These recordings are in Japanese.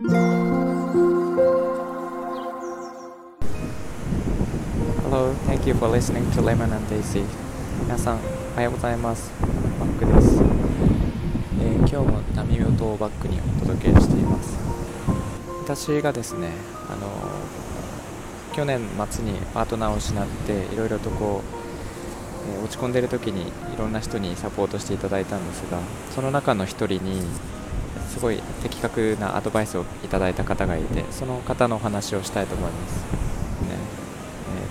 Hello, thank you for listening to Lemon and Daisy. 皆さん、おはようございます。マックです。えー今日も波音をバックにお届けしています。私がですね、あのー去年末にパートナーを失って、いろいろとこう、えー落ち込んでる時にいろんな人にサポートしていただいたんですが、その中の一人に、すごい的確なアドバイスをいただいた方がいて、その方のお話をしたいと思います。ね。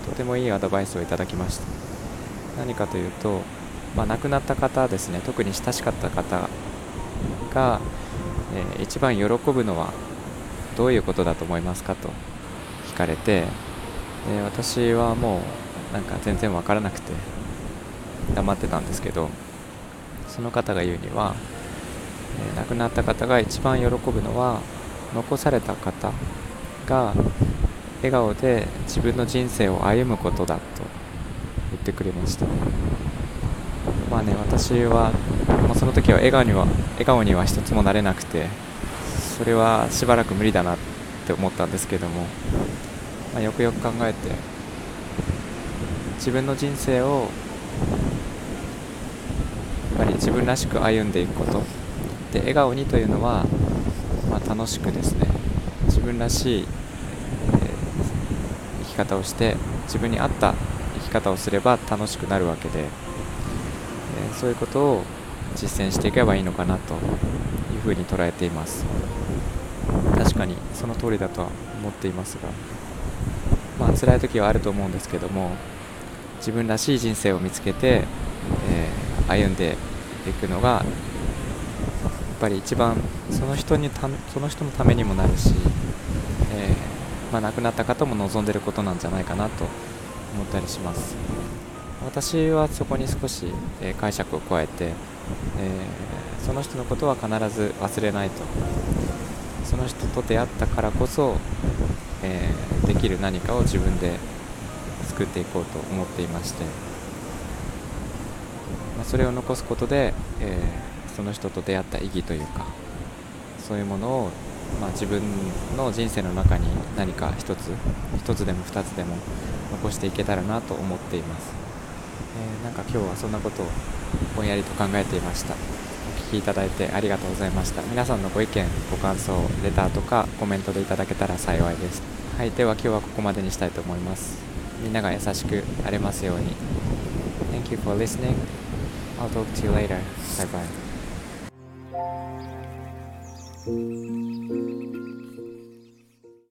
えーとてもいいアドバイスをいただきました。何かというと、まあ、亡くなった方ですね。特に親しかった方が、えー一番喜ぶのはどういうことだと思いますかと聞かれてで私はもうなんか全然わからなくて黙ってたんですけどその方が言うには、えー亡くなった方が一番喜ぶのは残された方が笑顔で自分の人生を歩むことだと言ってくれました。まあね私は、まあ、その時は笑顔には笑顔には一つもなれなくてそれはしばらく無理だなって思ったんですけども、まあ、よくよく考えて自分の人生をやっぱり自分らしく歩んでいくことで笑顔にというのは、まあ、楽しくですね自分らしい、えー生き方をして自分に合った生き方をすれば楽しくなるわけで、えーそういうことを実践していけばいいのかなというふうに捉えています。確かにその通りだとは思っていますがまあ辛い時はあると思うんですけども自分らしい人生を見つけて、えー歩んでいくのがぱり一番その人にたその人のためにもなるし、えーまあ、亡くなった方も望んでることなんじゃないかなと思ったりします。私はそこに少し、えー解釈を加えて、えーその人のことは必ず忘れないと。その人と出会ったからこそ、えーできる何かを自分で作っていこうと思っていまして、まあ、それを残すことで、えーその人と出会った意義というかそういうものを、まあ、自分の人生の中に何か一つ一つでも二つでも残していけたらなと思っています、えーなんか今日はそんなことをぼんやりと考えていました。お聞きいただいてありがとうございました。皆さんのご意見ご感想レターとかコメントでいただけたら幸いです。はいでは今日はここまでにしたいと思います。みんなが優しくあれますように。Thank you for listening. I'll talk to you later. Bye bye. Música